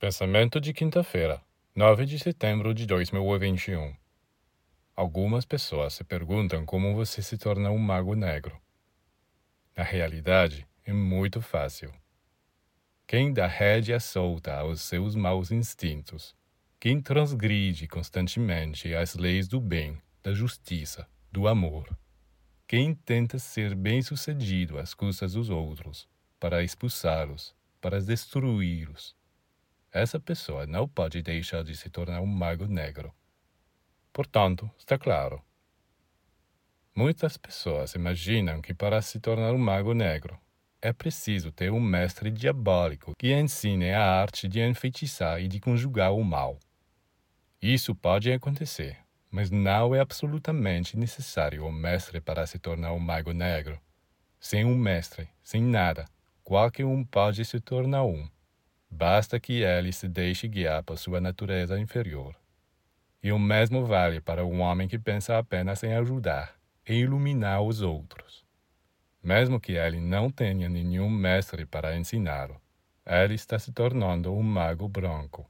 Pensamento de quinta-feira, 9 de setembro de 2021. Algumas pessoas se perguntam como você se torna um mago negro. Na realidade, é muito fácil. Quem dá rédea solta aos seus maus instintos, quem transgride constantemente as leis do bem, da justiça, do amor, quem tenta ser bem-sucedido às custas dos outros, para expulsá-los, para destruí-los, essa pessoa não pode deixar de se tornar um mago negro. Portanto, está claro. Muitas pessoas imaginam que para se tornar um mago negro é preciso ter um mestre diabólico que ensine a arte de enfeitiçar e de conjugar o mal. Isso pode acontecer, mas não é absolutamente necessário um mestre para se tornar um mago negro. Sem um mestre, sem nada, qualquer um pode se tornar um. Basta que ele se deixe guiar por sua natureza inferior. E o mesmo vale para o homem que pensa apenas em ajudar e iluminar os outros. Mesmo que ele não tenha nenhum mestre para ensiná-lo, ele está se tornando um mago branco.